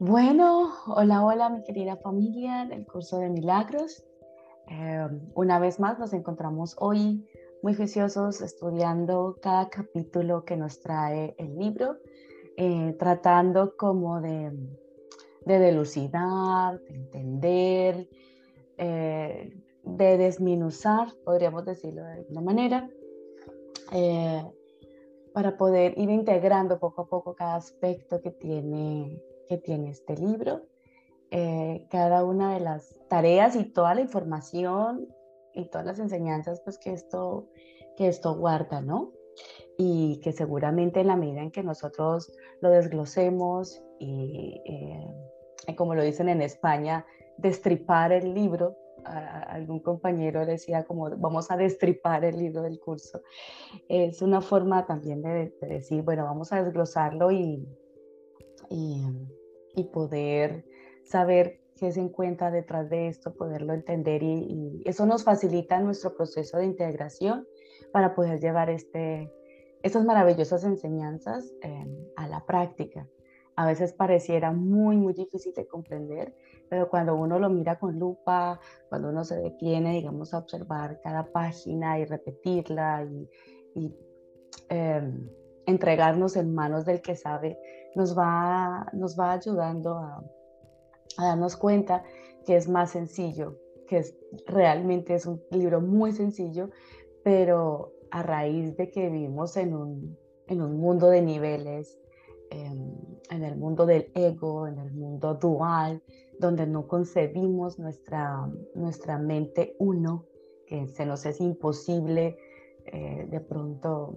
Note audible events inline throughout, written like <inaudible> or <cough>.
Bueno, hola, hola mi querida familia del curso de milagros. Eh, una vez más nos encontramos hoy muy juiciosos estudiando cada capítulo que nos trae el libro, eh, tratando como de, de delucidar, de entender, eh, de desminuzar, podríamos decirlo de alguna manera, para poder ir integrando poco a poco cada aspecto que tiene que tiene este libro, eh, cada una de las tareas y toda la información y todas las enseñanzas pues, que, esto, que esto guarda, ¿no? Y que seguramente en la medida en que nosotros lo desglosemos y, eh, como lo dicen en España, destripar el libro, algún compañero decía como vamos a destripar el libro del curso. Es una forma también de, de decir, bueno, vamos a desglosarlo y, y, y poder saber qué se encuentra detrás de esto, poderlo entender y, eso nos facilita nuestro proceso de integración para poder llevar este, estas maravillosas enseñanzas eh, a la práctica. A veces pareciera muy, muy difícil de comprender, pero cuando uno lo mira con lupa, cuando uno se detiene, digamos, a observar cada página y repetirla y, em, entregarnos en manos del que sabe, nos va, nos va ayudando a, darnos cuenta que es más sencillo, que es, realmente es un libro muy sencillo, pero a raíz de que vivimos en un, en un mundo de niveles, en el mundo del ego, en el mundo dual, donde no concebimos nuestra, nuestra mente uno, que se nos es imposible eh, de pronto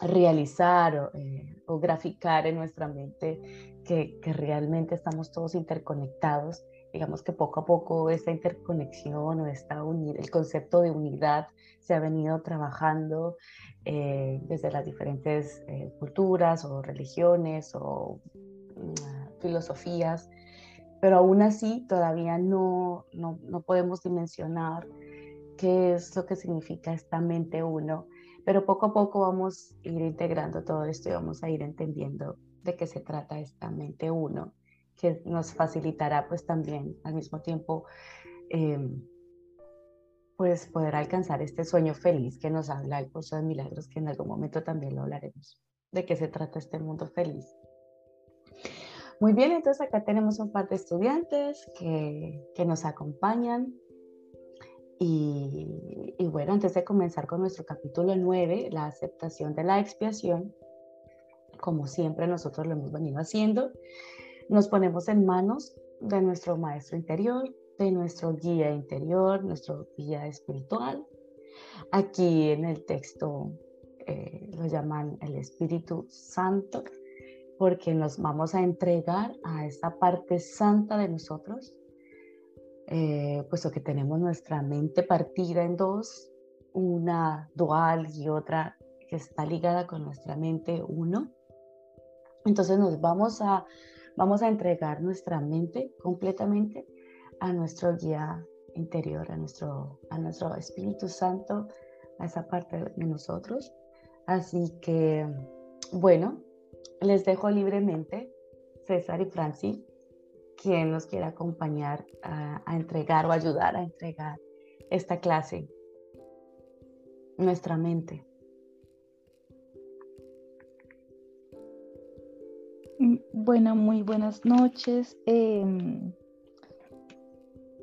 realizar eh, o, graficar en nuestra mente que, realmente estamos todos interconectados. Digamos que poco a poco esta interconexión o esta el concepto de unidad se ha venido trabajando eh, desde las diferentes eh, culturas o religiones o mm, filosofías, pero aún así todavía no, no, no podemos dimensionar qué es lo que significa esta mente uno pero poco a poco vamos a ir integrando todo esto y vamos a ir entendiendo de qué se trata esta mente uno, que nos facilitará pues también al mismo tiempo em, pues poder alcanzar este sueño feliz que nos habla el curso de milagros, que en algún momento también lo hablaremos, de qué se trata este mundo feliz. Muy bien, entonces acá tenemos un par de estudiantes que, que nos acompañan. Y, bueno, antes de comenzar con nuestro capítulo 9, la aceptación de la expiación, como siempre nosotros lo hemos venido haciendo, nos ponemos en manos de nuestro maestro interior, de nuestro guía interior, nuestro guía espiritual. Aquí en el texto eh, lo llaman el Espíritu Santo, porque nos vamos a entregar a esta parte santa de nosotros eh, puesto que tenemos nuestra mente partida en dos, una dual y otra que está ligada con nuestra mente uno. Entonces nos vamos a, vamos a entregar nuestra mente completamente a nuestro guía interior, a nuestro, a nuestro Espíritu Santo, a esa parte de nosotros. Así que, bueno, les dejo libremente, César y Francis, quien nos quiera acompañar a, entregar o ayudar a entregar esta clase, nuestra mente. Bueno, muy buenas noches. Em,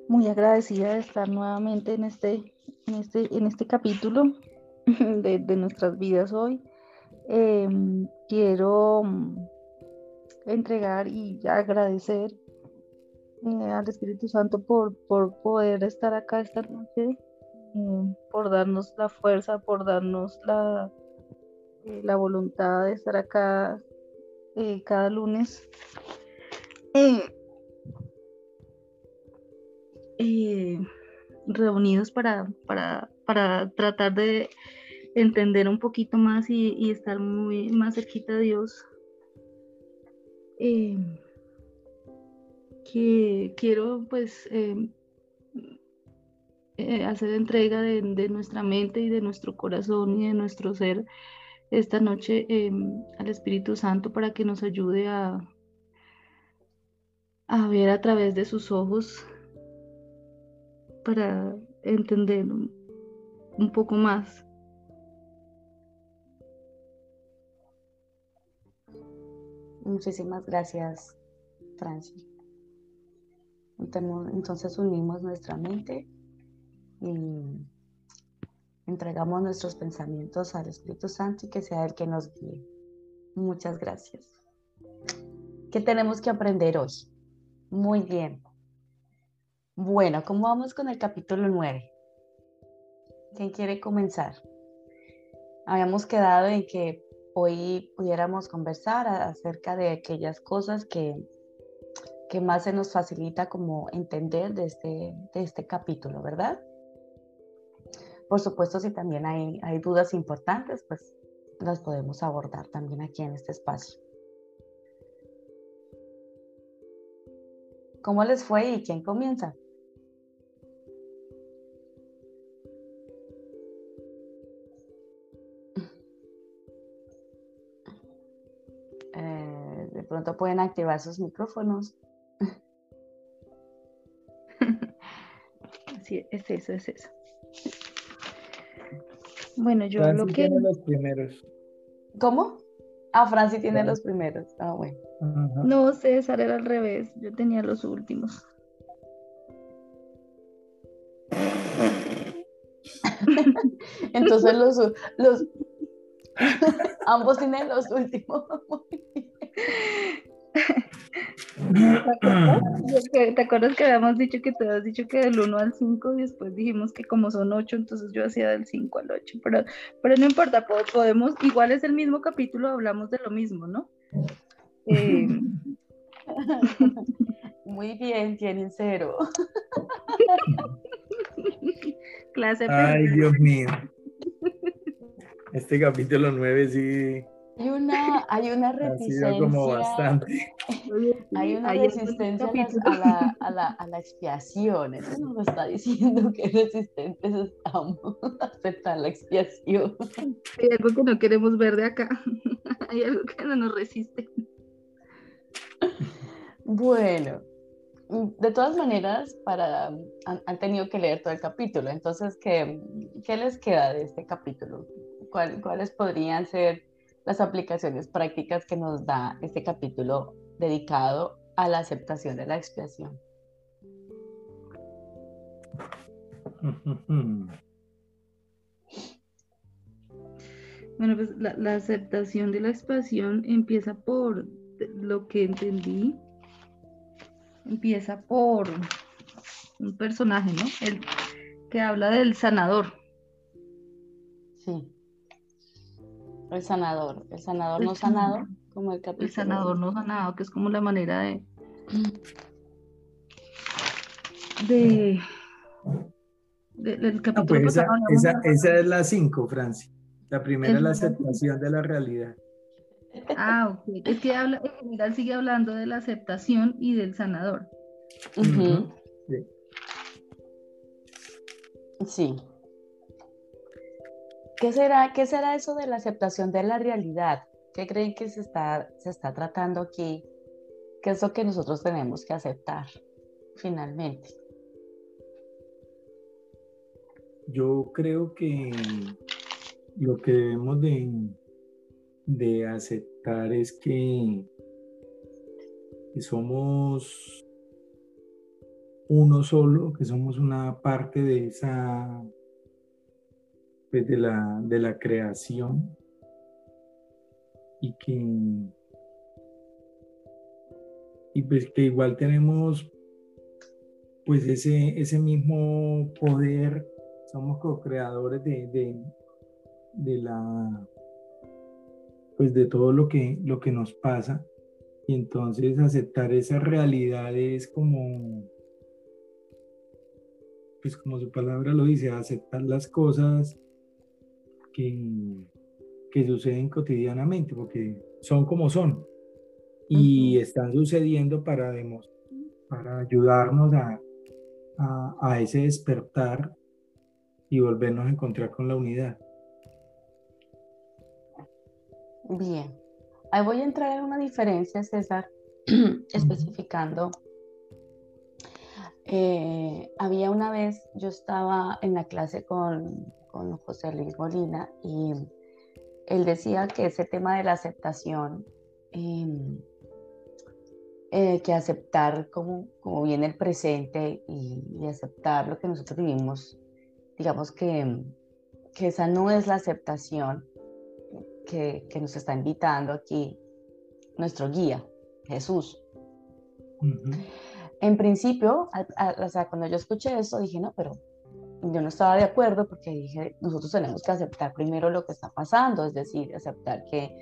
muy agradecida de estar nuevamente en este, en este, en este capítulo <laughs> de, nuestras vidas hoy. Em, quiero mm, entregar y agradecer eh, al Espíritu Santo por, por poder estar acá esta noche, eh, por darnos la fuerza, por darnos la, eh, la voluntad de estar acá cada lunes. reunidos para, para, para, tratar de entender un poquito más y, estar muy más cerquita de Dios que quiero pues em, eh, hacer entrega de, nuestra mente y de nuestro corazón y de nuestro ser esta noche em, al Espíritu Santo para que nos ayude a, a ver a través de sus ojos para entender un poco más. Muchísimas gracias, Francis. Entonces unimos nuestra mente y entregamos nuestros pensamientos al Espíritu Santo y que sea el que nos guíe. Muchas gracias. ¿Qué tenemos que aprender hoy? Muy bien. Bueno, ¿cómo vamos con el capítulo 9? ¿Quién quiere comenzar? Habíamos quedado en que hoy pudiéramos conversar acerca de aquellas cosas que, que más se nos facilita como entender de este, de este capítulo, ¿verdad? Por supuesto, si también hay, dudas importantes, pues las podemos abordar también aquí en este espacio. ¿Cómo les fue y quién comienza? <laughs> pronto pueden activar sus micrófonos. <laughs> Sí, es eso, es eso. Bueno, yo lo que... tiene los primeros. ¿Cómo? Ah, Franci tiene los primeros. Ah, bueno. No, César era al revés. Yo tenía los últimos. <laughs> Entonces los, los <laughs> ambos tienen los últimos. ¿Te acuerdas que habíamos dicho que te habías dicho que del 1 al 5 y después dijimos que como son 8, entonces yo hacía del 5 al 8, pero, pero no importa, podemos, igual es el mismo capítulo, hablamos de lo mismo, ¿no? Eh, <laughs> Muy bien, tienen cero. <laughs> Clase. Ay, Dios mío. Este capítulo 9 sí hay una, hay una <laughs> resistencia. como bastante. <laughs> Hay una resistencia a la, a, la, a la, expiación. Eso nos está diciendo <laughs> que resistentes estamos a aceptar la expiación. Hay algo que no queremos ver de acá. Hay algo que no nos resiste. Bueno, de todas maneras, para, han, tenido que leer todo el capítulo. Entonces, ¿qué, qué les queda de este capítulo? ¿Cuáles podrían ser las aplicaciones prácticas que nos da este capítulo dedicado a la aceptación de la expiación. <laughs> Bueno, pues la, aceptación de la expiación empieza por lo que entendí, empieza por un personaje, ¿no? El que habla del sanador. Sí. El sanador, el sanador no sanado, como el capítulo. El sanador no sanado, que es como la manera de. de. del capítulo. Ah, pues esa, esa, esa, es la 5, Franci. La primera es la aceptación de la realidad. Ah, ok. Es que habla, en general sigue hablando de la aceptación y del sanador. sí. sí. ¿Qué será, ¿Qué será eso de la aceptación de la realidad? ¿Qué creen que se está, se está tratando aquí? ¿Qué es lo que nosotros tenemos que aceptar finalmente? Yo creo que lo que debemos de, de aceptar es que, que somos uno solo, que somos una parte de esa pues, de, la, de la creación y que, y pues que igual tenemos pues ese, ese mismo poder, somos co-creadores de, de, la pues de todo lo que, lo que nos pasa. Y entonces aceptar esa realidad es como pues como su palabra lo dice, aceptar las cosas que, que suceden cotidianamente, porque son como son y están sucediendo para, para ayudarnos a, a, ese despertar y volvernos a encontrar con la unidad. Bien, ahí voy a entrar en una diferencia, César, <clears throat> especificando. Eh, había una vez, yo estaba en la clase con, con José Luis Molina y él decía que ese tema de la aceptación, em, eh, que aceptar como, como viene el presente y, aceptar lo que nosotros vivimos, digamos que, que esa no es la aceptación que, que, nos está invitando aquí nuestro guía, Jesús. En principio, o sea, cuando yo escuché eso, dije, no, pero yo no estaba de acuerdo porque dije, nosotros tenemos que aceptar primero lo que está pasando, es decir, aceptar que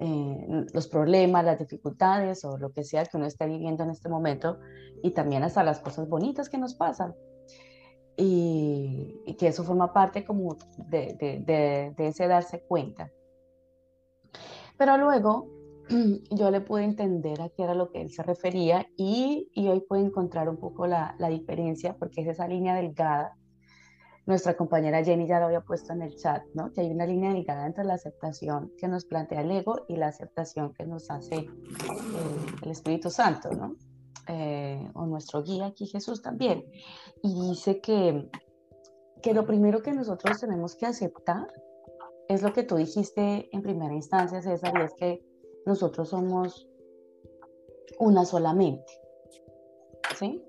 eh, los problemas, las dificultades o lo que sea que uno esté viviendo en este momento y también hasta las cosas bonitas que nos pasan. Y, que eso forma parte como de, de, de, ese darse cuenta. Pero luego <clears throat> yo le pude entender a qué era lo que él se refería y, y hoy puedo encontrar un poco la, la diferencia porque es esa línea delgada nuestra compañera Jenny ya lo había puesto en el chat, ¿no? Que hay una línea delgada entre la aceptación que nos plantea el ego y la aceptación que nos hace eh, el Espíritu Santo, ¿no? Eh, o nuestro guía aquí Jesús también. Y dice que, que lo primero que nosotros tenemos que aceptar es lo que tú dijiste en primera instancia, César, y es que nosotros somos una solamente. ¿Sí?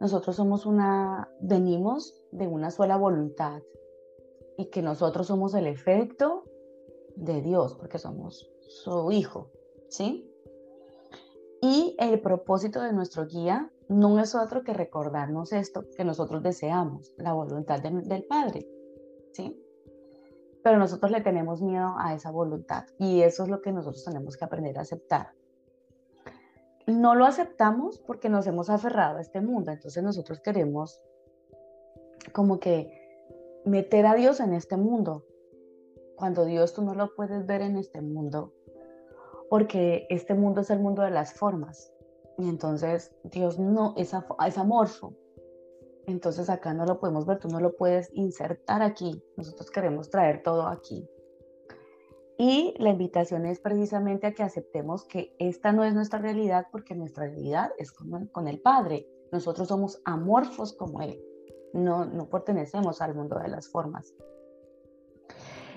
Nosotros somos una, venimos de una sola voluntad y que nosotros somos el efecto de Dios porque somos su hijo, ¿sí? Y el propósito de nuestro guía no es otro que recordarnos esto que nosotros deseamos, la voluntad del Padre, ¿sí? Pero nosotros le tenemos miedo a esa voluntad y eso es lo que nosotros tenemos que aprender a aceptar no lo aceptamos porque nos hemos aferrado a este mundo. Entonces nosotros queremos como que meter a Dios en este mundo, cuando Dios tú no lo puedes ver en este mundo, porque este mundo es el mundo de las formas. Y entonces Dios no es, es amorfo. Entonces acá no lo podemos ver, tú no lo puedes insertar aquí. Nosotros queremos traer todo aquí. Y la invitación es precisamente a que aceptemos que esta no es nuestra realidad porque nuestra realidad es con, con el Padre. Nosotros somos amorfos como Él. No, no pertenecemos al mundo de las formas.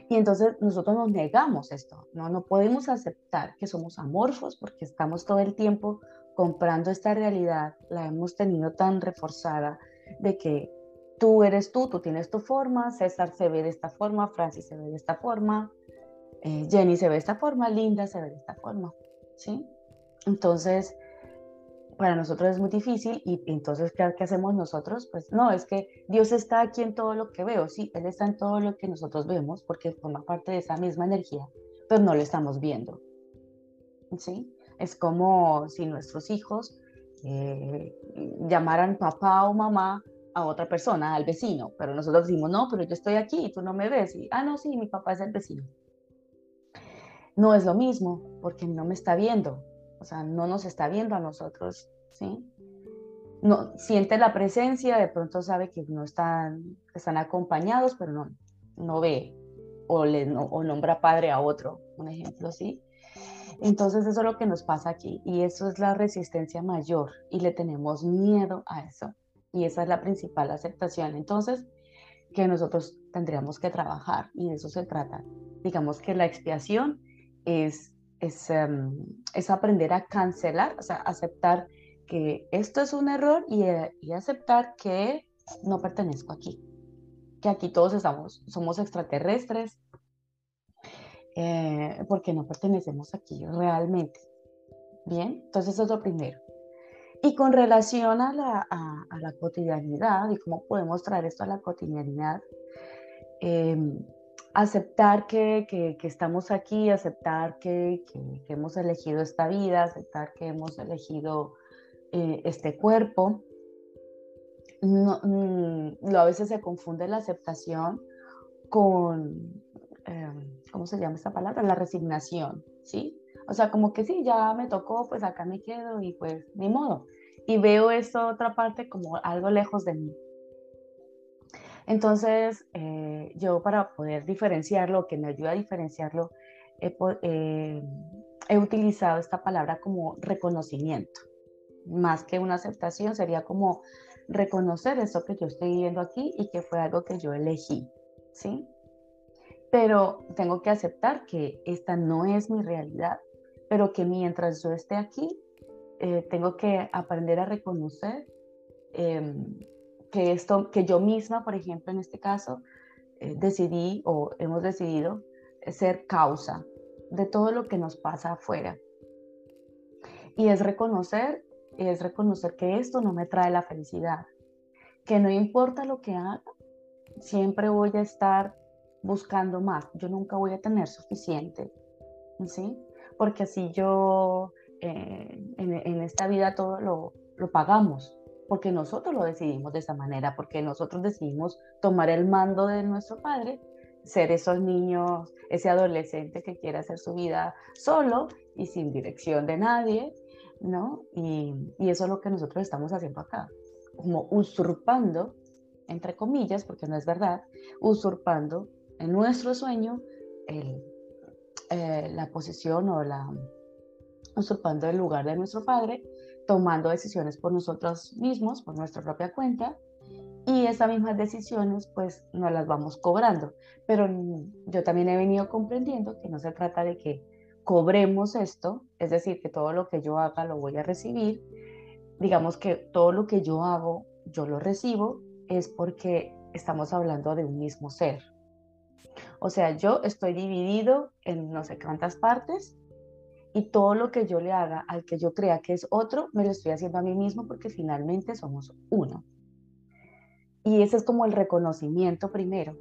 Y entonces nosotros nos negamos esto, ¿no? no podemos aceptar que somos amorfos porque estamos todo el tiempo comprando esta realidad, la hemos tenido tan reforzada de que tú eres tú, tú tienes tu forma, César se ve de esta forma, Francis se ve de esta forma, eh, Jenny se ve de esta forma, Linda se ve de esta forma, ¿sí? Entonces, para nosotros es muy difícil y entonces, ¿qué, hacemos nosotros? Pues no, es que Dios está aquí en todo lo que veo, sí, Él está en todo lo que nosotros vemos porque forma parte de esa misma energía, pero no lo estamos viendo, ¿sí? Es como si nuestros hijos eh, llamaran papá o mamá a otra persona, al vecino, pero nosotros decimos, no, pero yo estoy aquí y tú no me ves, y, ah, no, sí, mi papá es el vecino no es lo mismo porque no me está viendo, o sea, no nos está viendo a nosotros, ¿sí? No, siente la presencia, de pronto sabe que no están, están acompañados, pero no, no ve o, le, o nombra padre a otro, un ejemplo, ¿sí? Entonces eso es lo que nos pasa aquí y eso es la resistencia mayor y le tenemos miedo a eso y esa es la principal aceptación. Entonces, que nosotros tendríamos que trabajar y de eso se trata. Digamos que la expiación es, em, es, aprender a cancelar, o sea, aceptar que esto es un error y, eh, aceptar que no pertenezco aquí, que aquí todos estamos, somos extraterrestres, eh, porque no pertenecemos aquí realmente. Bien, entonces eso es lo primero. Y con relación a la, a la cotidianidad y cómo podemos traer esto a la cotidianidad, eh, aceptar que, que, estamos aquí, aceptar que, que, hemos elegido esta vida, aceptar que hemos elegido eh, este cuerpo. No, mm, a veces se confunde la aceptación con, em, ¿cómo se llama esta palabra? La resignación, ¿sí? O sea, como que sí, ya me tocó, pues acá me quedo y pues ni modo. Y veo esta otra parte como algo lejos de mí. Entonces, eh, yo para poder diferenciarlo, que me ayuda a diferenciarlo, he, he utilizado esta palabra como reconocimiento. Más que una aceptación, sería como reconocer eso que yo estoy viviendo aquí y que fue algo que yo elegí, ¿sí? Pero tengo que aceptar que esta no es mi realidad, pero que mientras yo esté aquí, eh, tengo que aprender a reconocer em, que esto, que yo misma, por ejemplo, en este caso, eh, decidí o hemos decidido ser causa de todo lo que nos pasa afuera. Y es reconocer, es reconocer que esto no me trae la felicidad, que no importa lo que haga, siempre voy a estar buscando más, yo nunca voy a tener suficiente, ¿sí? Porque así yo eh, en, esta vida todo lo, lo pagamos, porque nosotros lo decidimos de esa manera, porque nosotros decidimos tomar el mando de nuestro padre ser esos niños, ese adolescente que quiere hacer su vida solo y sin dirección de nadie, ¿no? Y, eso es lo que nosotros estamos haciendo acá, como usurpando, entre comillas, porque no es verdad, usurpando en nuestro sueño eh, la posición o la usurpando el lugar de nuestro padre, tomando decisiones por nosotros mismos, por nuestra propia cuenta, y esas mismas decisiones pues no las vamos cobrando. Pero yo también he venido comprendiendo que no se trata de que cobremos esto, es decir, que todo lo que yo haga lo voy a recibir. Digamos que todo lo que yo hago, yo lo recibo, es porque estamos hablando de un mismo ser. O sea, yo estoy dividido en no sé cuántas partes y todo lo que yo le haga al que yo crea que es otro, me lo estoy haciendo a mí mismo porque finalmente somos uno. Y ese es como el reconocimiento primero.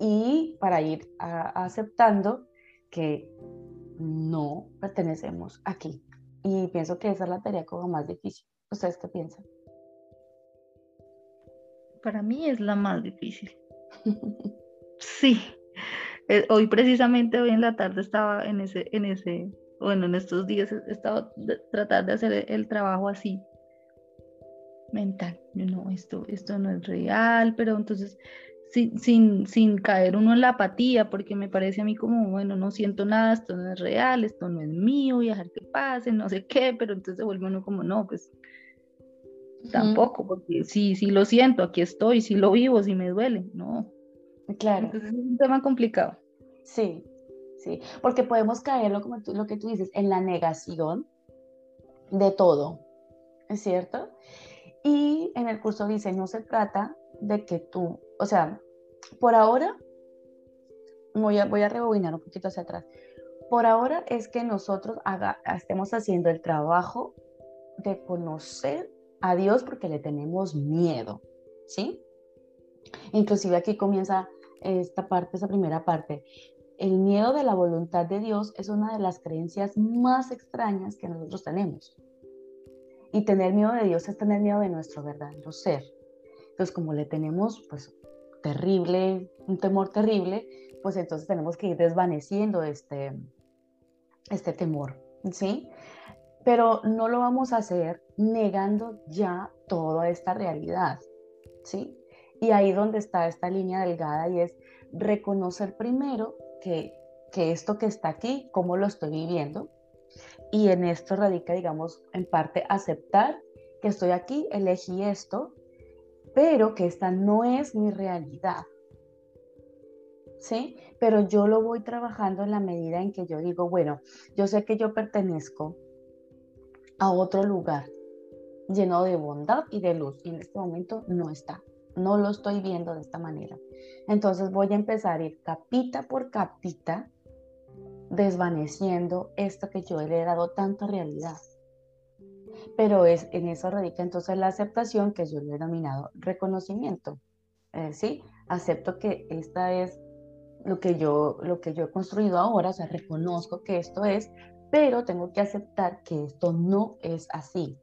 Y para ir aceptando que no pertenecemos aquí. Y pienso que esa es la tarea como más difícil. ¿Ustedes qué piensan? Para mí es la más difícil. <laughs> sí. Eh, hoy precisamente, hoy en la tarde estaba en ese, en ese, bueno, en estos días he estado tratando de hacer el trabajo así, mental. No, esto, esto no es real, pero entonces sin, sin, sin caer uno en la apatía, porque me parece a mí como, bueno, no siento nada, esto no es real, esto no es mío, y dejar que pase, no sé qué, pero entonces se vuelve uno como, no, pues tampoco, porque sí, sí lo siento, aquí estoy, sí lo vivo, sí me duele, no. Claro. Entonces es un tema complicado. Sí, sí, porque podemos caerlo, como tú, lo que tú dices, en la negación de todo, ¿es cierto? Y en el curso dice, no se trata de que tú, o sea, por ahora, voy a, voy a rebobinar un poquito hacia atrás, por ahora es que nosotros haga, estemos haciendo el trabajo de conocer a Dios porque le tenemos miedo, ¿sí? Inclusive aquí comienza esta parte, esa primera parte. El miedo de la voluntad de Dios es una de las creencias más extrañas que nosotros tenemos. Y tener miedo de Dios es tener miedo de nuestro verdadero ser. Entonces, como le tenemos, pues, terrible, un temor terrible, pues entonces tenemos que ir desvaneciendo este, este temor, ¿sí? Pero no lo vamos a hacer negando ya toda esta realidad, ¿sí? Y ahí donde está esta línea delgada y es reconocer primero que, que esto que está aquí, cómo lo estoy viviendo, y en esto radica, digamos, en parte aceptar que estoy aquí, elegí esto, pero que esta no es mi realidad. ¿Sí? Pero yo lo voy trabajando en la medida en que yo digo, bueno, yo sé que yo pertenezco a otro lugar lleno de bondad y de luz y en este momento no está, no lo estoy viendo de esta manera. Entonces voy a empezar a ir capita por capita desvaneciendo esto que yo le he dado tanta realidad. Pero es en eso radica entonces la aceptación que yo le he denominado reconocimiento. ¿sí? Acepto que esta es lo que yo lo que yo he construido ahora, o sea, reconozco que esto es, pero tengo que aceptar que esto no es así.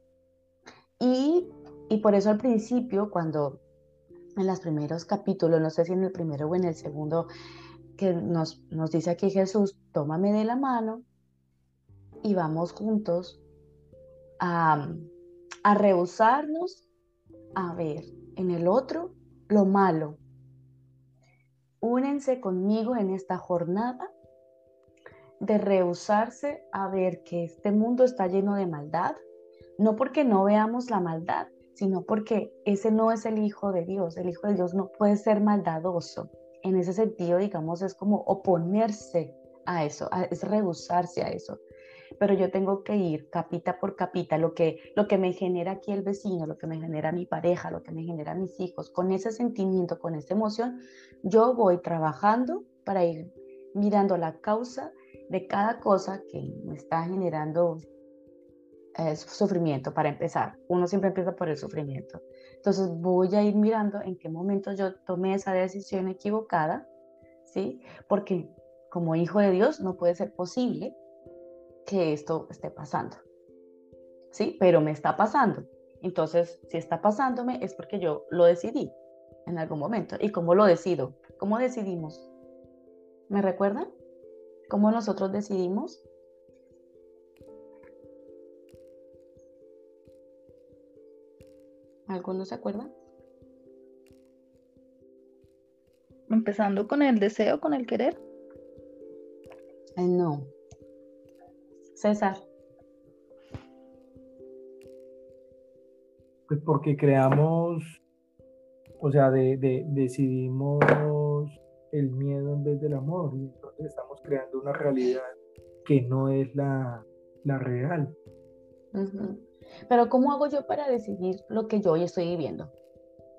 Y, y por eso al principio, cuando en los primeros capítulos, no sé si en el primero o en el segundo, que nos, nos dice aquí Jesús, tómame de la mano y vamos juntos a, a rehusarnos a ver en el otro lo malo. Únense conmigo en esta jornada de rehusarse a ver que este mundo está lleno de maldad, no porque no veamos la maldad, sino porque ese no es el Hijo de Dios. El Hijo de Dios no puede ser maldadoso. En ese sentido, digamos, es como oponerse a eso, es rehusarse a eso. Pero yo tengo que ir capita por capita, lo que, lo que me genera aquí el vecino, lo que me genera mi pareja, lo que me genera mis hijos, con ese sentimiento, con esa emoción, yo voy trabajando para ir mirando la causa de cada cosa que me está generando eh, sufrimiento para empezar. Uno siempre empieza por el sufrimiento. Entonces voy a ir mirando en qué momento yo tomé esa decisión equivocada, ¿sí? Porque como hijo de Dios no puede ser posible que esto esté pasando, ¿sí? Pero me está pasando. Entonces, si está pasándome es porque yo lo decidí en algún momento. ¿Y cómo lo decido? ¿Cómo decidimos? ¿Me recuerdan? ¿Cómo nosotros decidimos? ¿Alguno se acuerda? Empezando con el deseo, con el querer. no. César. Pues porque creamos, o sea, decidimos el miedo en vez del amor. Y entonces estamos creando una realidad que no es la, real. Pero ¿cómo hago yo para decidir lo que yo hoy estoy viviendo?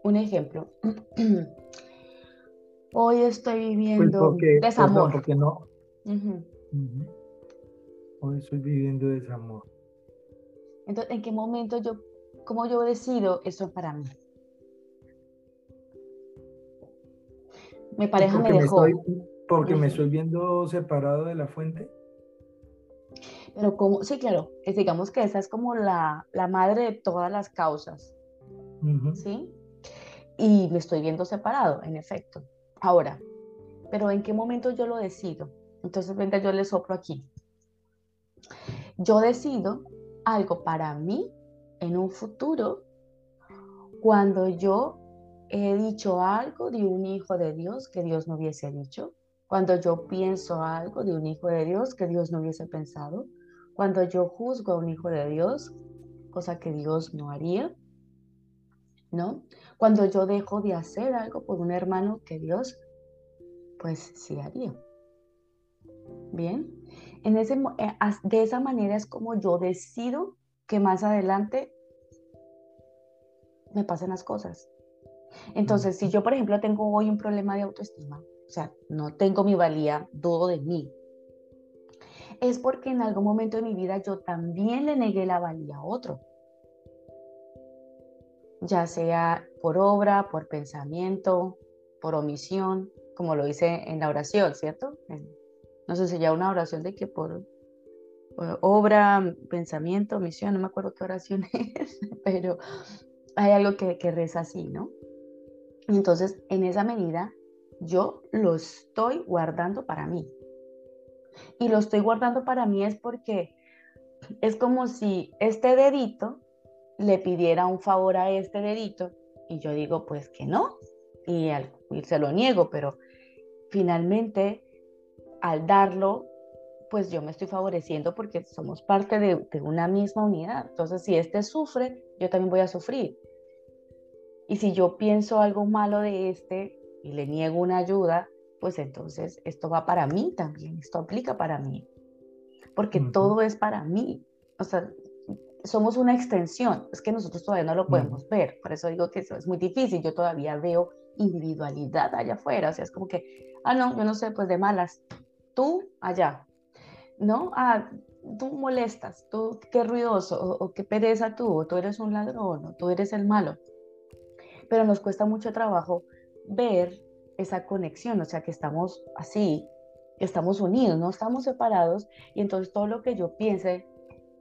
Un ejemplo. <clears throat> hoy estoy pues viviendo desamor. porque no. Hoy estoy viviendo desamor. Entonces, ¿en qué momento yo, cómo yo decido eso para mí? Mi pareja me dejó. porque me estoy viendo separado de la fuente. Pero como, sí, claro, es, digamos que esa es como la, la madre de todas las causas. ¿Sí? Y me estoy viendo separado, en efecto. Ahora, pero ¿en qué momento yo lo decido? Entonces, venga, yo le soplo aquí. Yo decido algo para mí en un futuro cuando yo he dicho algo de un hijo de Dios que Dios no hubiese dicho, cuando yo pienso algo de un hijo de Dios que Dios no hubiese pensado, cuando yo juzgo a un hijo de Dios, cosa que Dios no haría, ¿no? Cuando yo dejo de hacer algo por un hermano que Dios, pues sí haría. Bien, en ese, eh, de esa manera es como yo decido que más adelante me pasen las cosas. Entonces, si yo, por ejemplo, tengo hoy un problema de autoestima, o sea, no tengo mi valía, dudo de mí, es porque en algún momento de mi vida yo también le negué la valía a otro. Ya sea por obra, por pensamiento, por omisión, como lo hice en la oración, ¿cierto? No sé si ya una oración de que por, obra, pensamiento, omisión, no me acuerdo qué oración <laughs> es, pero hay algo que, que reza así, ¿no? Entonces, en esa medida, yo lo estoy guardando para mí. Y lo estoy guardando para mí es porque es como si este dedito le pidiera un favor a este dedito y yo digo, pues que no, y, se lo niego, pero finalmente al darlo, pues yo me estoy favoreciendo porque somos parte de, de una misma unidad. Entonces, si este sufre, yo también voy a sufrir. Y si yo pienso algo malo de este y le niego una ayuda, pues entonces esto va para mí también, esto aplica para mí, porque todo es para mí. O sea, somos una extensión, es que nosotros todavía no lo podemos ver, por eso digo que eso es muy difícil, yo todavía veo individualidad allá afuera, o sea, es como que, ah, no, yo no sé, pues de malas, tú allá, ¿no? Ah, tú molestas, tú qué ruidoso, o, o qué pereza tú, o tú eres un ladrón, o tú eres el malo pero nos cuesta mucho trabajo ver esa conexión, o sea, que estamos así, estamos unidos, no estamos separados, y entonces todo lo que yo piense,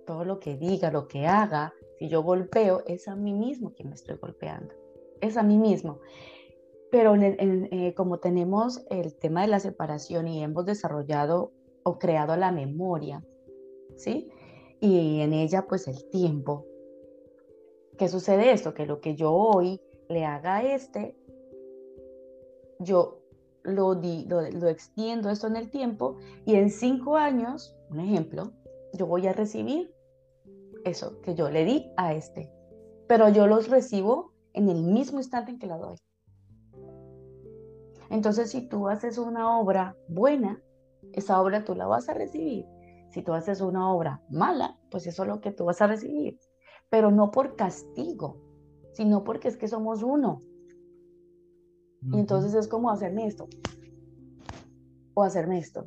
todo lo que diga, lo que haga, si yo golpeo, es a mí mismo quien me estoy golpeando, es a mí mismo. Pero eh, como tenemos el tema de la separación y hemos desarrollado o creado la memoria, ¿sí? Y en ella pues el tiempo. ¿Qué sucede esto? Que lo que yo hoy le haga a este, yo lo, di, lo, extiendo esto en el tiempo y en cinco años, un ejemplo, yo voy a recibir eso que yo le di a este, pero yo los recibo en el mismo instante en que lo doy. Entonces, si tú haces una obra buena, esa obra tú la vas a recibir. Si tú haces una obra mala, pues eso es lo que tú vas a recibir. Pero no por castigo, sino porque es que somos uno. Y entonces es como hacerme esto o hacerme esto.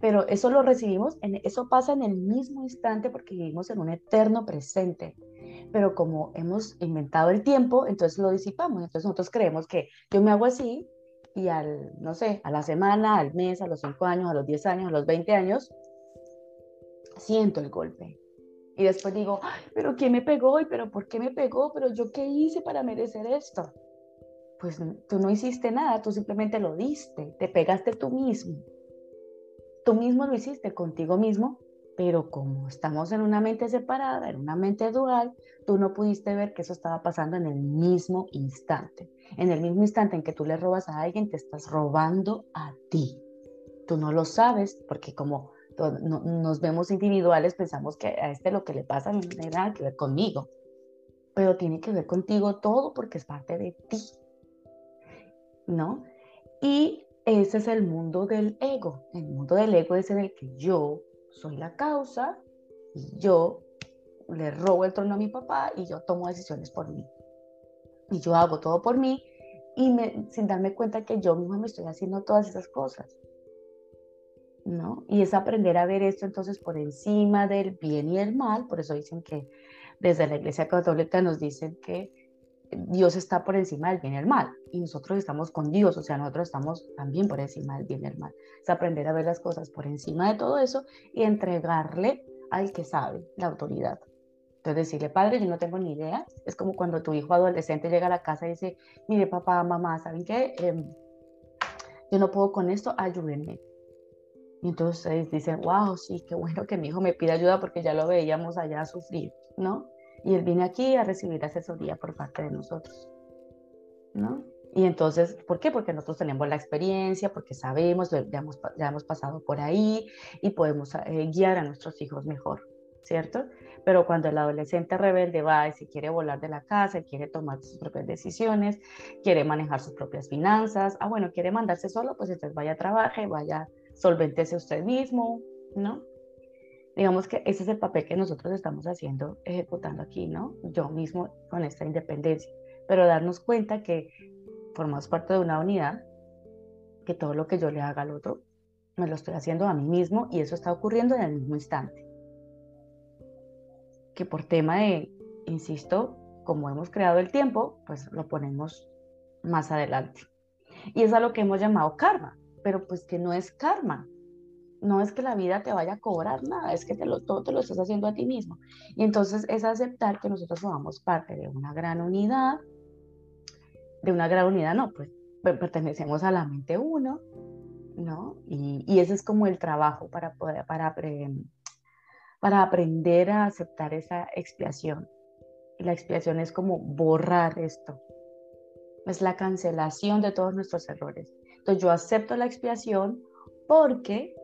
Pero eso lo recibimos, en, eso pasa en el mismo instante porque vivimos en un eterno presente pero como hemos inventado el tiempo, entonces lo disipamos. Entonces nosotros creemos que yo me hago así y al, no sé, a la semana, al mes, a los 5 años, a los 10 años, a los 20 años, siento el golpe. Y después digo, pero ¿quién me pegó? ¿Y pero por qué me pegó? ¿Pero yo qué hice para merecer esto? Pues tú no hiciste nada, tú simplemente lo diste, te pegaste tú mismo. Tú mismo lo hiciste contigo mismo pero como estamos en una mente separada, en una mente dual, tú no pudiste ver que eso estaba pasando en el mismo instante. En el mismo instante en que tú le robas a alguien, te estás robando a ti. Tú no lo sabes porque como nos vemos individuales, pensamos que a este lo que le pasa no tiene nada que ver conmigo, pero tiene que ver contigo todo porque es parte de ti. ¿No? Y ese es el mundo del ego. El mundo del ego es en el que yo soy la causa y yo le robo el trono a mi papá y yo tomo decisiones por mí. Y yo hago todo por mí y me, sin darme cuenta que yo misma me estoy haciendo todas esas cosas. ¿No? Y es aprender a ver esto entonces por encima del bien y el mal. Por eso dicen que desde la Iglesia Católica nos dicen que Dios está por encima del bien y el mal, y nosotros estamos con Dios, o sea, nosotros estamos también por encima del bien y el mal. Es aprender a ver las cosas por encima de todo eso y entregarle al que sabe la autoridad. Entonces decirle, padre, yo no tengo ni idea. Es como cuando tu hijo adolescente llega a la casa y dice, mire papá, mamá, ¿saben qué? Em, yo no puedo con esto, ayúdenme. Y entonces dicen, wow, sí, qué bueno que mi hijo me pida ayuda porque ya lo veíamos allá sufrir, ¿no? y él viene aquí a recibir asesoría por parte de nosotros, ¿no? Y entonces, ¿por qué? Porque nosotros tenemos la experiencia, porque sabemos, ya hemos, ya hemos pasado por ahí y podemos eh, guiar a nuestros hijos mejor, ¿cierto? Pero cuando el adolescente rebelde va y se quiere volar de la casa, quiere tomar sus propias decisiones, quiere manejar sus propias finanzas, ah, bueno, quiere mandarse solo, pues entonces vaya a trabajar, vaya, solventese usted mismo, ¿no? digamos que ese es el papel que nosotros estamos haciendo, ejecutando aquí, ¿no? Yo mismo con esta independencia, pero darnos cuenta que formamos parte de una unidad, que todo lo que yo le haga al otro, me lo estoy haciendo a mí mismo y eso está ocurriendo en el mismo instante. Que por tema de, insisto, como hemos creado el tiempo, pues lo ponemos más adelante. Y es a lo que hemos llamado karma, pero pues que no es karma, no es que la vida te vaya a cobrar nada, es que todo te lo estás haciendo a ti mismo. Y entonces es aceptar que nosotros formamos parte de una gran unidad, de una gran unidad, no, pues pertenecemos a la mente uno, ¿no? Y, y ese es como el trabajo para poder, para, para aprender a aceptar esa expiación. Y la expiación es como borrar esto, es la cancelación de todos nuestros errores. Entonces yo acepto la expiación porque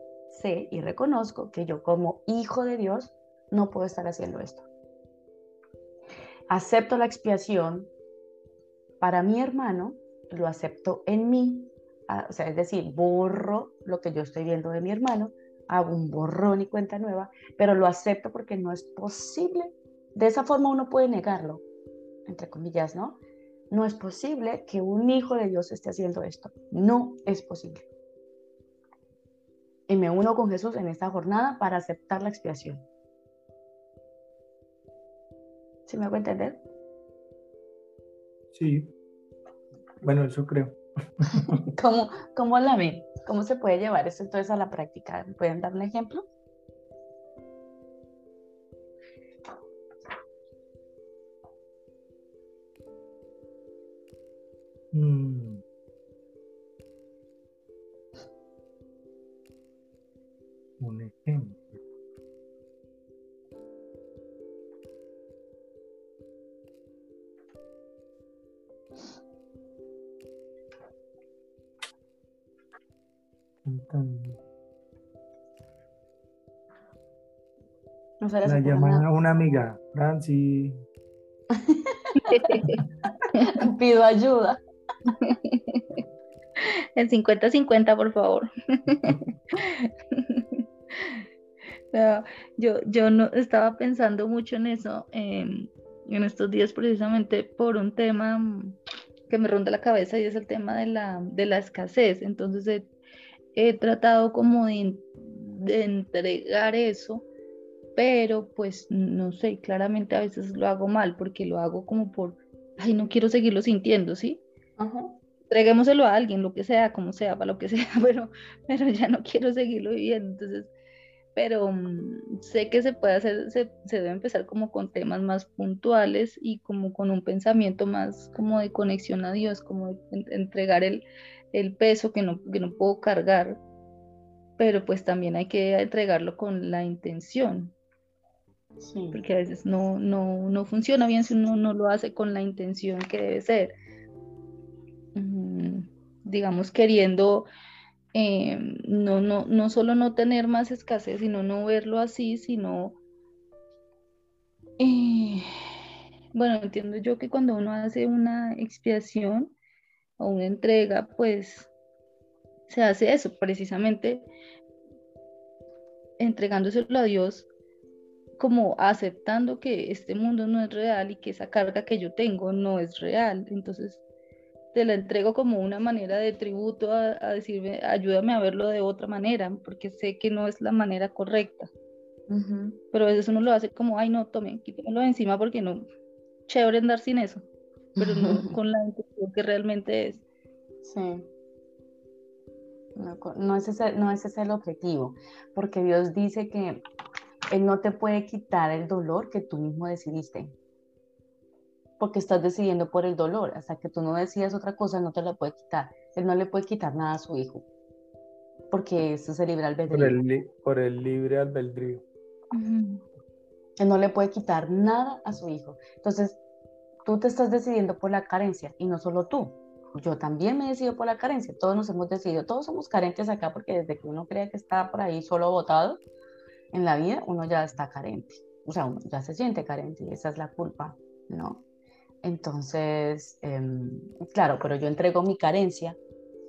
sé y reconozco que yo como hijo de Dios no puedo estar haciendo esto. Acepto la expiación para mi hermano, lo acepto en mí, ah, o sea, es decir, borro lo que yo estoy viendo de mi hermano, hago un borrón y cuenta nueva, pero lo acepto porque no es posible. De esa forma uno puede negarlo, entre comillas, ¿no? No es posible que un hijo de Dios esté haciendo esto. No es posible y me uno con Jesús en esta jornada para aceptar la expiación. ¿Sí me hago entender? Sí. Bueno, eso creo. <laughs> ¿Cómo, ¿Cómo la ven? ¿Cómo se puede llevar esto entonces a la práctica? ¿Pueden dar un ejemplo? La llaman a una amiga, Franci. <laughs> Pido ayuda. El 50-50, por favor. yo, yo no estaba pensando mucho en eso en estos días precisamente por un tema que me ronda la cabeza y es el tema de la, de la escasez. Entonces he, tratado como de, de, entregar eso, pero pues no sé, claramente a veces lo hago mal porque lo hago como por, ay, no quiero seguirlo sintiendo, ¿sí? Ajá entreguémoselo a alguien, lo que sea, como sea, para lo que <laughs> sea, pero, pero ya no quiero seguirlo viviendo. Entonces, pero mm, sé que se puede hacer, se, debe empezar como con temas más puntuales y como con un pensamiento más como de conexión a Dios, como de entregar el, el peso que no, que no puedo cargar, pero pues también hay que entregarlo con la intención. Porque a veces no, no, no funciona bien si uno no lo hace con la intención que debe ser. digamos, queriendo eh, no, no, no solo no tener más escasez, sino no verlo así, sino... Eh, bueno, entiendo yo que cuando uno hace una expiación o una entrega, pues se hace eso, precisamente entregándoselo a Dios como aceptando que este mundo no es real y que esa carga que yo tengo no es real. Entonces, te la entrego como una manera de tributo a, decirme, ayúdame a verlo de otra manera, porque sé que no es la manera correcta. Pero a veces uno lo hace como, ay, no, tome, quítemelo de encima porque no, chévere andar sin eso, pero no <laughs> con la intención que realmente es. Sí. No, no, es ese, no ese es el objetivo, porque Dios dice que Él no te puede quitar el dolor que tú mismo decidiste porque estás decidiendo por el dolor. Hasta que tú no decidas otra cosa, no te la puede quitar. Él no le puede quitar nada a su hijo, porque eso es el libre albedrío. Por el, por el libre albedrío. Él no le puede quitar nada a su hijo. Entonces, tú te estás decidiendo por la carencia y no solo tú. Yo también me decido por la carencia. Todos nos hemos decidido. Todos somos carentes acá porque desde que uno cree que está por ahí solo votado en la vida, uno ya está carente. O sea, uno ya se siente carente y esa es la culpa, ¿no? Entonces, em, claro, pero yo entrego mi carencia,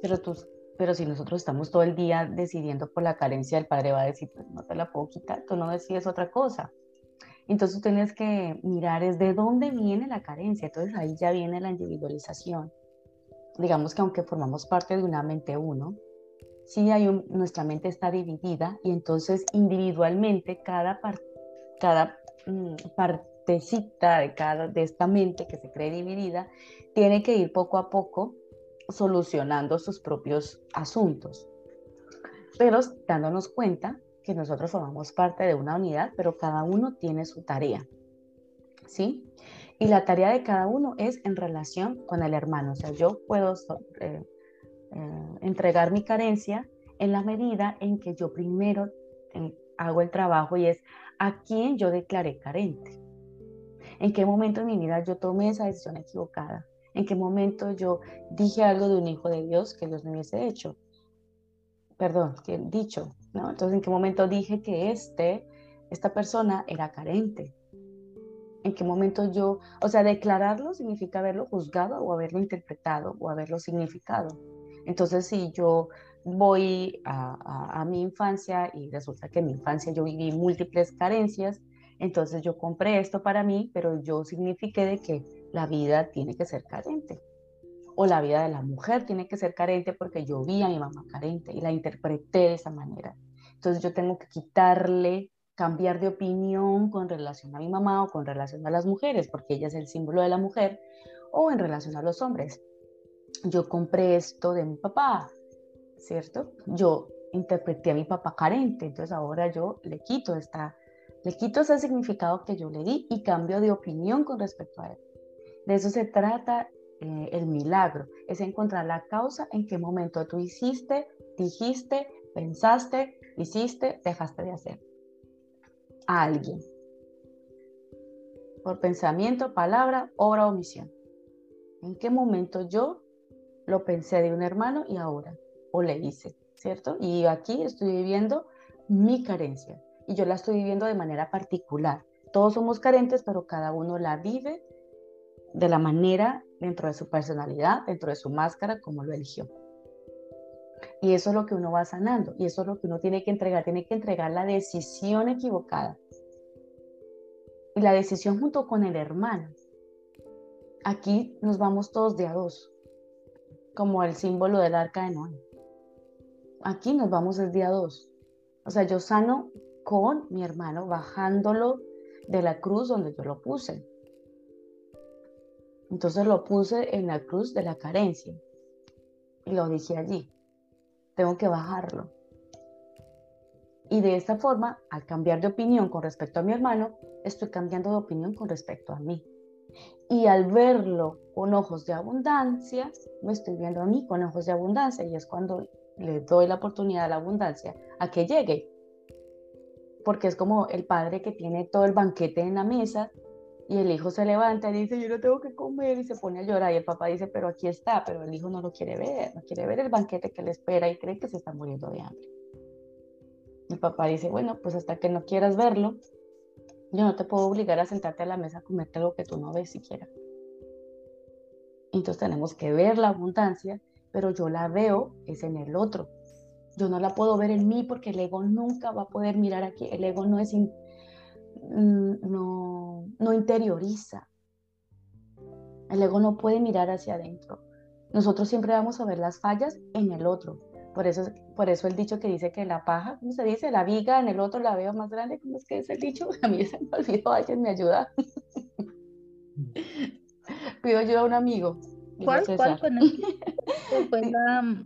pero, tú, pero si nosotros estamos todo el día decidiendo por la carencia, el padre va a decir, pues no te la puedo quitar, tú no decides otra cosa. Entonces tú tienes que mirar es de dónde viene la carencia, entonces ahí ya viene la individualización. Digamos que aunque formamos parte de una mente uno, sí hay nuestra mente está dividida y entonces individualmente cada, cada mm, parte de, cada, de esta mente que se cree dividida, tiene que ir poco a poco solucionando sus propios asuntos, pero dándonos cuenta que nosotros formamos parte de una unidad, pero cada uno tiene su tarea, ¿sí? Y la tarea de cada uno es en relación con el hermano, o sea, yo puedo eh, eh, entregar mi carencia en la medida en que yo primero hago el trabajo y es a quien yo declaré carente. ¿En qué momento en mi vida yo tomé esa decisión equivocada? ¿En qué momento yo dije algo de un hijo de Dios que Dios no hubiese hecho? Perdón, que dicho, ¿no? Entonces, ¿en qué momento dije que este, esta persona era carente? ¿En qué momento yo, o sea, declararlo significa haberlo juzgado o haberlo interpretado o haberlo significado? Entonces, si yo voy a, a, mi infancia y resulta que en mi infancia yo viví múltiples carencias, entonces yo compré esto para mí, pero yo signifiqué de que la vida tiene que ser carente. O la vida de la mujer tiene que ser carente porque yo vi a mi mamá carente y la interpreté de esa manera. Entonces yo tengo que quitarle, cambiar de opinión con relación a mi mamá o con relación a las mujeres, porque ella es el símbolo de la mujer, o en relación a los hombres. Yo compré esto de mi papá, ¿cierto? Yo interpreté a mi papá carente, entonces ahora yo le quito esta le quito ese significado que yo le di y cambio de opinión con respecto a él. De eso se trata eh, el milagro, es encontrar la causa en qué momento tú hiciste, dijiste, pensaste, hiciste, dejaste de hacer a alguien. Por pensamiento, palabra, obra omisión. ¿En qué momento yo lo pensé de un hermano y ahora? O le hice. ¿cierto? Y aquí estoy viviendo mi carencia y yo la estoy viviendo de manera particular. Todos somos carentes, pero cada uno la vive de la manera dentro de su personalidad, dentro de su máscara, como lo eligió. Y eso es lo que uno va sanando y eso es lo que uno tiene que entregar. Tiene que entregar la decisión equivocada. Y la decisión junto con el hermano. Aquí nos vamos todos de a dos, como el símbolo del arca de Noé. Aquí nos vamos el día dos. O sea, yo sano con mi hermano, bajándolo de la cruz donde yo lo puse. Entonces lo puse en la cruz de la carencia y lo dije allí tengo que bajarlo. Y de esta forma, al cambiar de opinión con respecto a mi hermano, estoy cambiando de opinión con respecto a mí. Y al verlo con ojos de abundancia, me estoy viendo a mí con ojos de abundancia y es cuando le doy la oportunidad a la abundancia a que llegue. Porque es como el padre que tiene todo el banquete en la mesa y el hijo se levanta y dice, yo no tengo que comer y se pone a llorar y el papá dice, pero aquí está, pero el hijo no lo quiere ver, no quiere ver el banquete que le espera y cree que se está muriendo de hambre. El papá dice, bueno, pues hasta que no quieras verlo, yo no te puedo obligar a sentarte a la mesa a comerte algo que tú no ves siquiera. Entonces tenemos que ver la abundancia, pero yo la veo es en el otro. Yo no la puedo ver en mí porque el ego nunca va a poder mirar aquí. El ego no es, Mm, no, no interioriza. El ego no puede mirar hacia adentro. Nosotros siempre vamos a ver las fallas en el otro. Por eso, por eso el dicho que dice que la paja, ¿cómo se dice? La viga en el otro la veo más grande. ¿Cómo es que es el dicho? <laughs> A mí se me olvidó, alguien me ayuda. <laughs> Pido ayuda a un amigo. ¿Cuál? ¿Cuál? Con el... <laughs> fue la...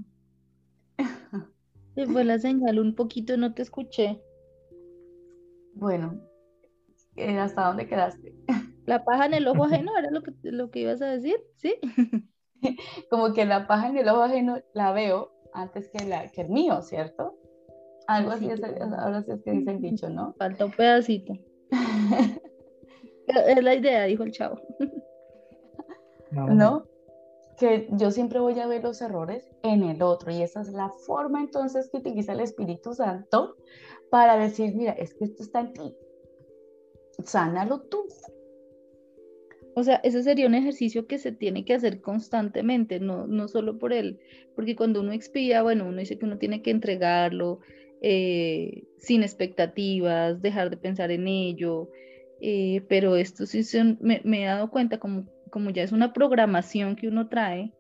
Se fue la señal un poquito, no te escuché. Bueno, ¿hasta dónde quedaste? <laughs> La paja en el ojo ajeno <laughs> era lo que, lo que ibas a decir, ¿sí? <laughs> Como que la paja en el ojo ajeno la veo antes que, la, que el mío, ¿cierto? Algo así, es, ahora sí es que dice el dicho, ¿no? Falta un pedacito. es la idea, dijo el chavo. ¿No? Que yo siempre voy a ver los errores en el otro y esa es la forma entonces que utiliza el Espíritu Santo para decir, mira, es que esto está en ti, sánalo tú. O sea, ese sería un ejercicio que se tiene que hacer constantemente, no, no solo por él, porque cuando uno expía, bueno, uno dice que uno tiene que entregarlo eh, sin expectativas, dejar de pensar en ello, eh, pero esto sí me, he dado cuenta como, como ya es una programación que uno trae,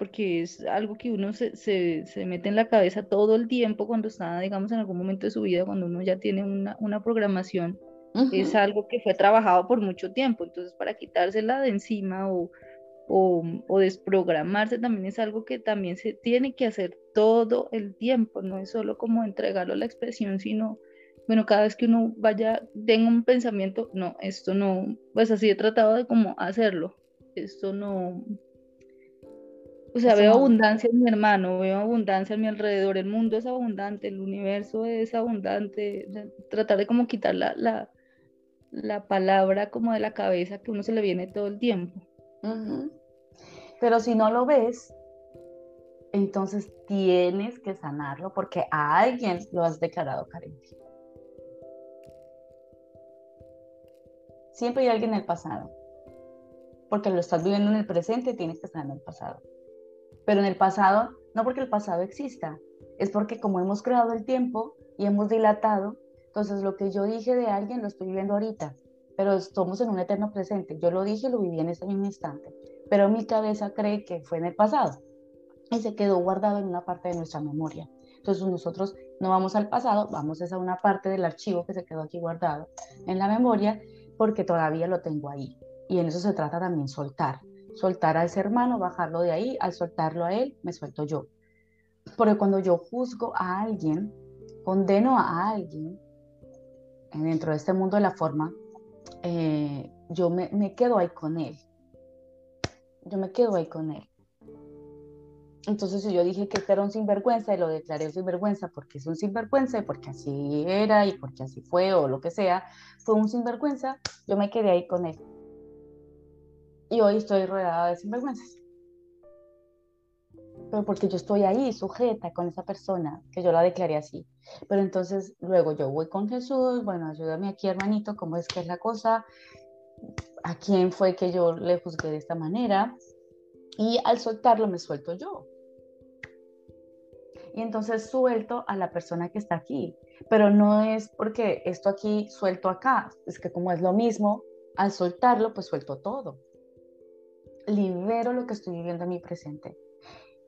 porque es algo que uno se, se, se, mete en la cabeza todo el tiempo cuando está, digamos, en algún momento de su vida, cuando uno ya tiene una, una programación es algo que fue trabajado por mucho tiempo, entonces para quitársela de encima o, o, desprogramarse también es algo que también se tiene que hacer todo el tiempo, no es solo como entregarlo a la expresión, sino, bueno, cada vez que uno vaya, tenga un pensamiento, no, esto no, pues así he tratado de como hacerlo, esto no, o sea, veo abundancia en mi hermano, veo abundancia en mi alrededor, el mundo es abundante, el universo es abundante, tratar de como quitar la, la, la palabra como de la cabeza que uno se le viene todo el tiempo. Pero si no lo ves, entonces tienes que sanarlo porque a alguien lo has declarado carente. Siempre hay alguien en el pasado. Porque lo estás viviendo en el presente, tienes que estar en el pasado. Pero en el pasado, no porque el pasado exista, es porque como hemos creado el tiempo y hemos dilatado, entonces, lo que yo dije de alguien lo estoy viviendo ahorita, pero estamos en un eterno presente. Yo lo dije y lo viví en ese mismo instante, pero mi cabeza cree que fue en el pasado y se quedó guardado en una parte de nuestra memoria. Entonces, nosotros no vamos al pasado, vamos a una parte del archivo que se quedó aquí guardado en la memoria porque todavía lo tengo ahí. Y en eso se trata también soltar. Soltar a ese hermano, bajarlo de ahí, al soltarlo a él, me suelto yo. Porque cuando yo juzgo a alguien, condeno a alguien, dentro de este mundo de la forma, eh, yo me, me, quedo ahí con él. Yo me quedo ahí con él. Entonces, si yo dije que este era un sinvergüenza y lo declaré sinvergüenza porque es un sinvergüenza y porque así era y porque así fue o lo que sea, fue un sinvergüenza, yo me quedé ahí con él. Y hoy estoy rodeada de sinvergüenzas. Pero porque yo estoy ahí sujeta con esa persona, que yo la declaré así. Pero entonces luego yo voy con Jesús, bueno, ayúdame aquí hermanito, ¿cómo es que es la cosa? ¿A quién fue que yo le juzgué de esta manera? Y al soltarlo me suelto yo. Y entonces suelto a la persona que está aquí. Pero no es porque esto aquí suelto acá, es que como es lo mismo, al soltarlo pues suelto todo. Libero lo que estoy viviendo en mi presente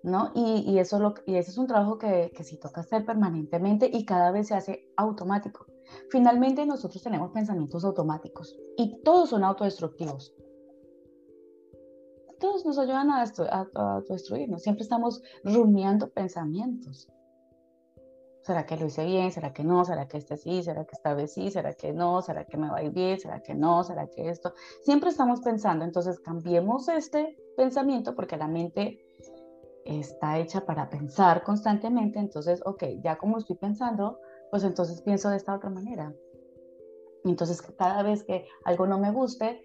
¿no? Y, eso y ese es un trabajo que, que sí toca hacer permanentemente y cada vez se hace automático. Finalmente nosotros tenemos pensamientos automáticos y todos son autodestructivos. Todos nos ayudan a, a, autodestruirnos. Siempre estamos rumiando pensamientos. ¿Será que lo hice bien? ¿Será que no? ¿Será que este sí? ¿Será que esta vez sí? ¿Será que no? ¿Será que me va a ir bien? ¿Será que no? ¿Será que esto? Siempre estamos pensando. Entonces cambiemos este pensamiento porque la mente está hecha para pensar constantemente, entonces, ok, ya como estoy pensando, pues entonces pienso de esta otra manera. Entonces, cada vez que algo no me guste,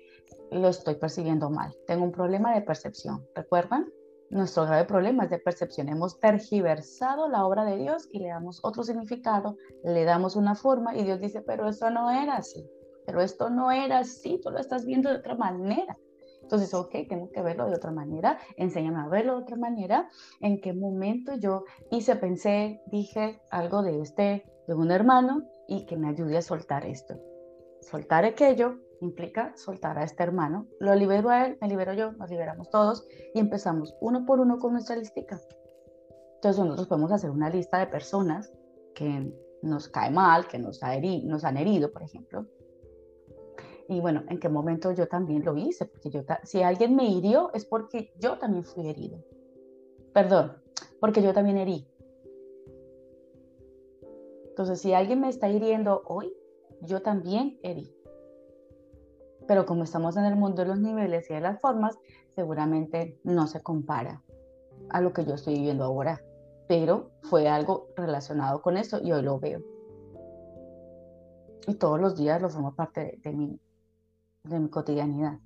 lo estoy percibiendo mal. Tengo un problema de percepción. ¿Recuerdan? Nuestro grave problema es de percepción. Hemos tergiversado la obra de Dios y le damos otro significado, le damos una forma y Dios dice, pero esto no era así, pero esto no era así, tú lo estás viendo de otra manera. Entonces, ok, tengo que verlo de otra manera, enséñame a verlo de otra manera. ¿En qué momento yo hice, pensé, dije algo de este, de un hermano y que me ayude a soltar esto? Soltar aquello implica soltar a este hermano. Lo libero a él, me libero yo, nos liberamos todos y empezamos uno por uno con nuestra listica. Entonces nosotros podemos hacer una lista de personas que nos cae mal, que nos, ha nos han herido, por ejemplo, y bueno, en qué momento yo también lo hice, porque yo, si alguien me hirió es porque yo también fui herido. Perdón, porque yo también herí. Entonces, si alguien me está hiriendo hoy, yo también herí. Pero como estamos en el mundo de los niveles y de las formas, seguramente no se compara a lo que yo estoy viviendo ahora. Pero fue algo relacionado con eso y hoy lo veo. Y todos los días lo formo parte de, de, mi, de mi cotidianidad.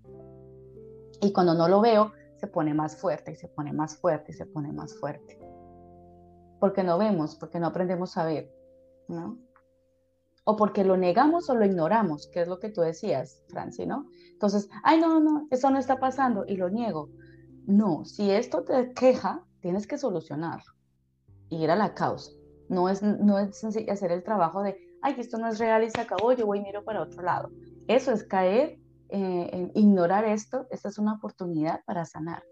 Y cuando no lo veo, se pone más fuerte y se pone más fuerte y se pone más fuerte. Porque no vemos, porque no aprendemos a ver, ¿no? O porque lo negamos o lo ignoramos, que es lo que tú decías, Franci, ¿no? Entonces, ay, no, no, eso no está pasando y lo niego. No, si esto te queja, tienes que solucionarlo y ir a la causa. No es, no es hacer el trabajo de, ay, esto no es real y se acabó, yo voy y miro para otro lado. Eso es caer eh, ignorar esto, esta es una oportunidad para sanar.